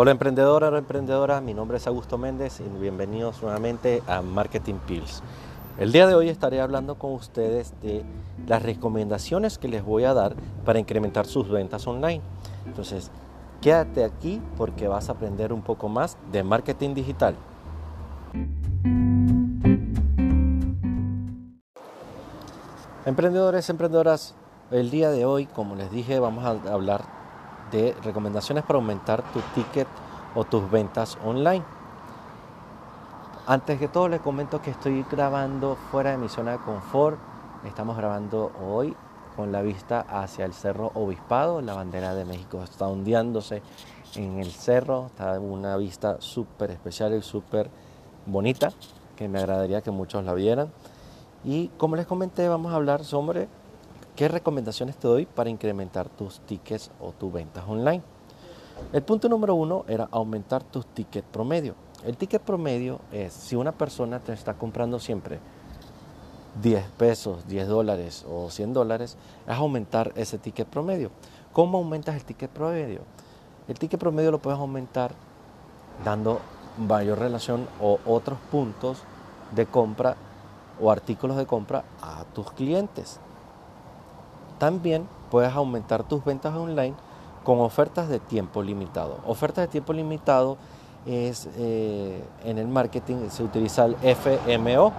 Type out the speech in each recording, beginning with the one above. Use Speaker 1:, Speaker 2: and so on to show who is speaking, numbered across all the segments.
Speaker 1: Hola emprendedora, hola emprendedora, mi nombre es Augusto Méndez y bienvenidos nuevamente a Marketing Pills. El día de hoy estaré hablando con ustedes de las recomendaciones que les voy a dar para incrementar sus ventas online. Entonces, quédate aquí porque vas a aprender un poco más de marketing digital. Emprendedores, emprendedoras, el día de hoy, como les dije, vamos a hablar de recomendaciones para aumentar tu ticket o tus ventas online. Antes que todo les comento que estoy grabando fuera de mi zona de confort. Estamos grabando hoy con la vista hacia el Cerro Obispado. La bandera de México está ondeándose en el cerro. Está una vista súper especial y súper bonita que me agradaría que muchos la vieran. Y como les comenté, vamos a hablar sobre ¿Qué recomendaciones te doy para incrementar tus tickets o tus ventas online? El punto número uno era aumentar tus tickets promedio. El ticket promedio es si una persona te está comprando siempre 10 pesos, 10 dólares o 100 dólares, es aumentar ese ticket promedio. ¿Cómo aumentas el ticket promedio? El ticket promedio lo puedes aumentar dando mayor relación o otros puntos de compra o artículos de compra a tus clientes. También puedes aumentar tus ventas online con ofertas de tiempo limitado. Ofertas de tiempo limitado es eh, en el marketing se utiliza el FMO.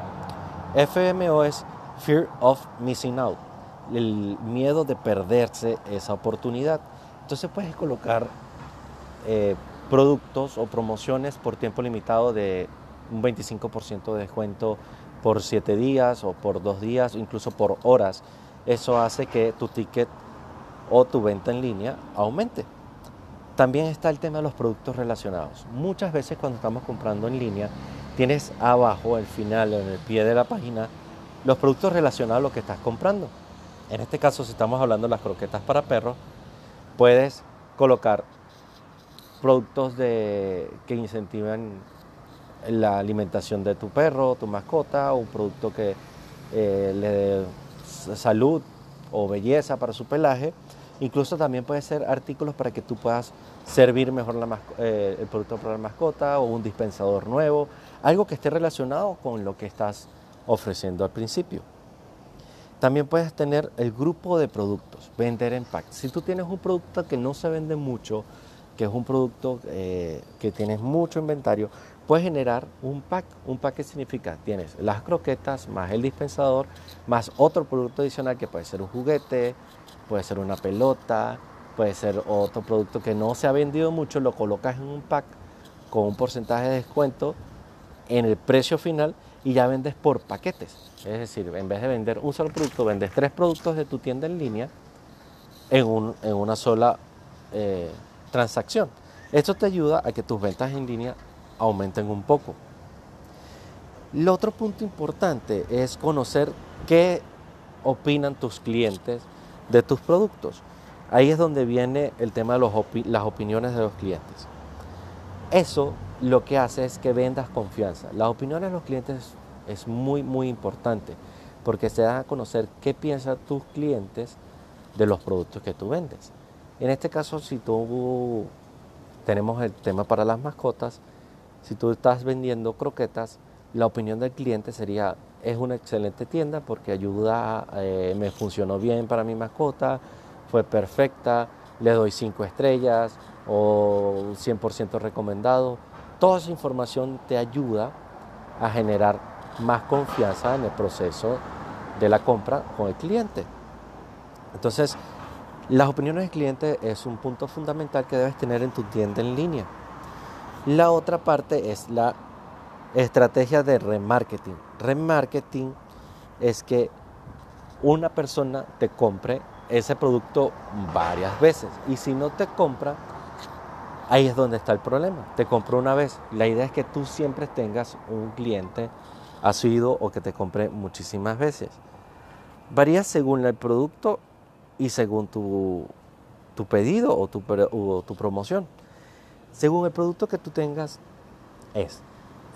Speaker 1: FMO es Fear of Missing Out, el miedo de perderse esa oportunidad. Entonces puedes colocar eh, productos o promociones por tiempo limitado de un 25% de descuento por 7 días o por 2 días incluso por horas eso hace que tu ticket o tu venta en línea aumente. También está el tema de los productos relacionados. Muchas veces cuando estamos comprando en línea, tienes abajo, al final, en el pie de la página, los productos relacionados a lo que estás comprando. En este caso, si estamos hablando de las croquetas para perros, puedes colocar productos que incentivan la alimentación de tu perro, tu mascota, o un producto que eh, le salud o belleza para su pelaje. Incluso también puede ser artículos para que tú puedas servir mejor la eh, el producto para la mascota o un dispensador nuevo, algo que esté relacionado con lo que estás ofreciendo al principio. También puedes tener el grupo de productos, vender en pack. Si tú tienes un producto que no se vende mucho, que es un producto eh, que tienes mucho inventario, puedes generar un pack. Un pack que significa, tienes las croquetas más el dispensador, más otro producto adicional que puede ser un juguete, puede ser una pelota, puede ser otro producto que no se ha vendido mucho, lo colocas en un pack con un porcentaje de descuento en el precio final y ya vendes por paquetes. Es decir, en vez de vender un solo producto, vendes tres productos de tu tienda en línea en, en una sola eh, transacción. Esto te ayuda a que tus ventas en línea aumenten un poco. El otro punto importante es conocer qué opinan tus clientes de tus productos. Ahí es donde viene el tema de las opiniones de los clientes. Eso lo que hace es que vendas confianza. Las opiniones de los clientes es muy, muy importante porque se da a conocer qué piensan tus clientes de los productos que tú vendes. En este caso, si tú tenemos el tema para las mascotas, si tú estás vendiendo croquetas, la opinión del cliente sería, es una excelente tienda porque ayuda, eh, me funcionó bien para mi mascota, fue perfecta, le doy 5 estrellas o 100% recomendado. Toda esa información te ayuda a generar más confianza en el proceso de la compra con el cliente. Entonces, las opiniones del cliente es un punto fundamental que debes tener en tu tienda en línea. La otra parte es la estrategia de remarketing. Remarketing es que una persona te compre ese producto varias veces y si no te compra, ahí es donde está el problema. Te compró una vez. La idea es que tú siempre tengas un cliente asiduo o que te compre muchísimas veces. Varía según el producto y según tu, pedido o tu, tu promoción. Según el producto que tú tengas, es,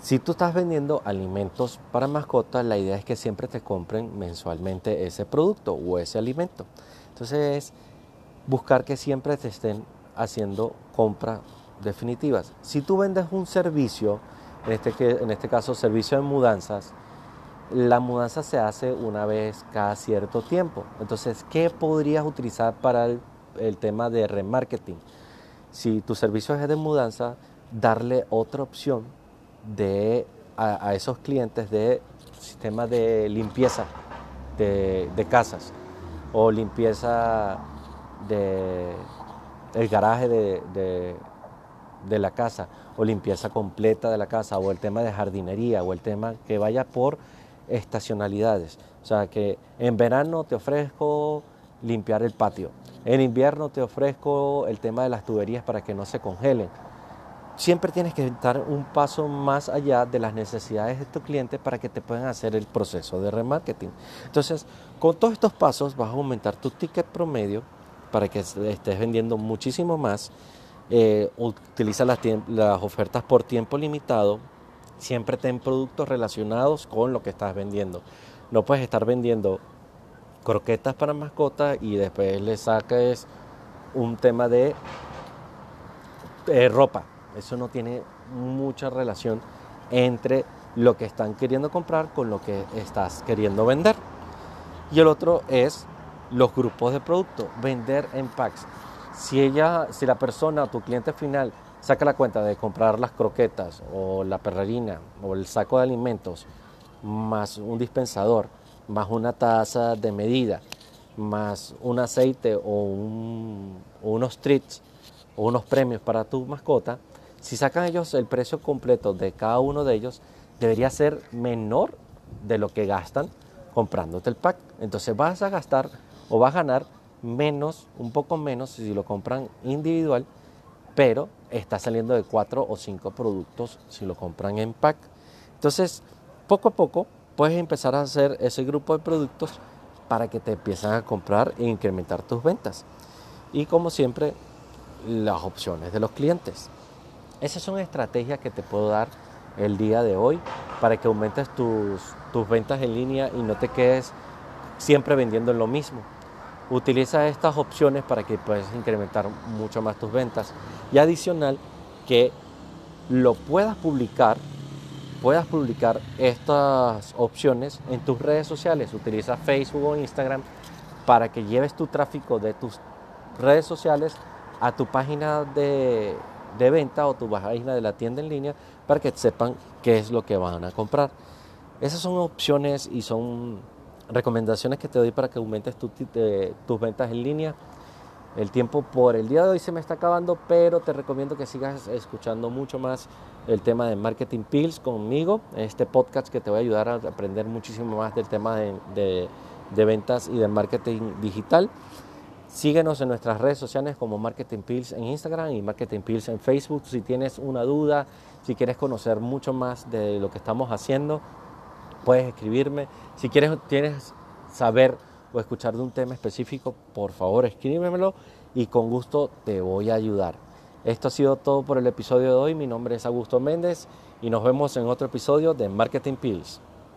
Speaker 1: si tú estás vendiendo alimentos para mascotas, la idea es que siempre te compren mensualmente ese producto o ese alimento. Entonces es buscar que siempre te estén haciendo compra definitivas. Si tú vendes un servicio, este, en este caso servicio de mudanzas, la mudanza se hace una vez cada cierto tiempo. Entonces, ¿qué podrías utilizar para el, tema de remarketing? Si tu servicio es de mudanza, darle otra opción de, a, esos clientes de sistema de limpieza de, casas o limpieza de el garaje de, de la casa o limpieza completa de la casa o el tema de jardinería o el tema que vaya por estacionalidades. O sea que en verano te ofrezco limpiar el patio, en invierno te ofrezco el tema de las tuberías para que no se congelen. Siempre tienes que estar un paso más allá de las necesidades de tu cliente para que te puedan hacer el proceso de remarketing. Entonces, con todos estos pasos vas a aumentar tu ticket promedio para que estés vendiendo muchísimo más. Eh, utiliza las, las ofertas por tiempo limitado siempre ten productos relacionados con lo que estás vendiendo. No puedes estar vendiendo croquetas para mascotas y después le saques un tema de eh, ropa. Eso no tiene mucha relación entre lo que están queriendo comprar con lo que estás queriendo vender. Y el otro es los grupos de productos, vender en packs. Si ella, si la persona, tu cliente final, saca la cuenta de comprar las croquetas o la perrerina o el saco de alimentos más un dispensador, más una taza de medida, más un aceite o, unos treats o unos premios para tu mascota, si sacan ellos el precio completo de cada uno de ellos, debería ser menor de lo que gastan comprándote el pack. Entonces vas a gastar o vas a ganar menos, un poco menos si lo compran individual pero está saliendo de cuatro o cinco productos si lo compran en pack. Entonces, poco a poco puedes empezar a hacer ese grupo de productos para que te empiecen a comprar e incrementar tus ventas. Y como siempre, las opciones de los clientes. Esas son estrategias que te puedo dar el día de hoy para que aumentes tus, tus ventas en línea y no te quedes siempre vendiendo lo mismo. Utiliza estas opciones para que puedas incrementar mucho más tus ventas. Y adicional, que lo puedas publicar, puedas publicar estas opciones en tus redes sociales. Utiliza Facebook o Instagram para que lleves tu tráfico de tus redes sociales a tu página de, venta o tu página de la tienda en línea para que sepan qué es lo que van a comprar. Esas son opciones y son recomendaciones que te doy para que aumentes tus ventas en línea. El tiempo por el día de hoy se me está acabando, pero te recomiendo que sigas escuchando mucho más el tema de Marketing Pills conmigo, este podcast que te va a ayudar a aprender muchísimo más del tema de, ventas y de marketing digital. Síguenos en nuestras redes sociales como Marketing Pills en Instagram y Marketing Pills en Facebook. Si tienes una duda, si quieres conocer mucho más de lo que estamos haciendo, puedes escribirme. Si quieres tienes saber o escuchar de un tema específico, por favor escríbemelo y con gusto te voy a ayudar. Esto ha sido todo por el episodio de hoy. Mi nombre es Augusto Méndez y nos vemos en otro episodio de Marketing Pills.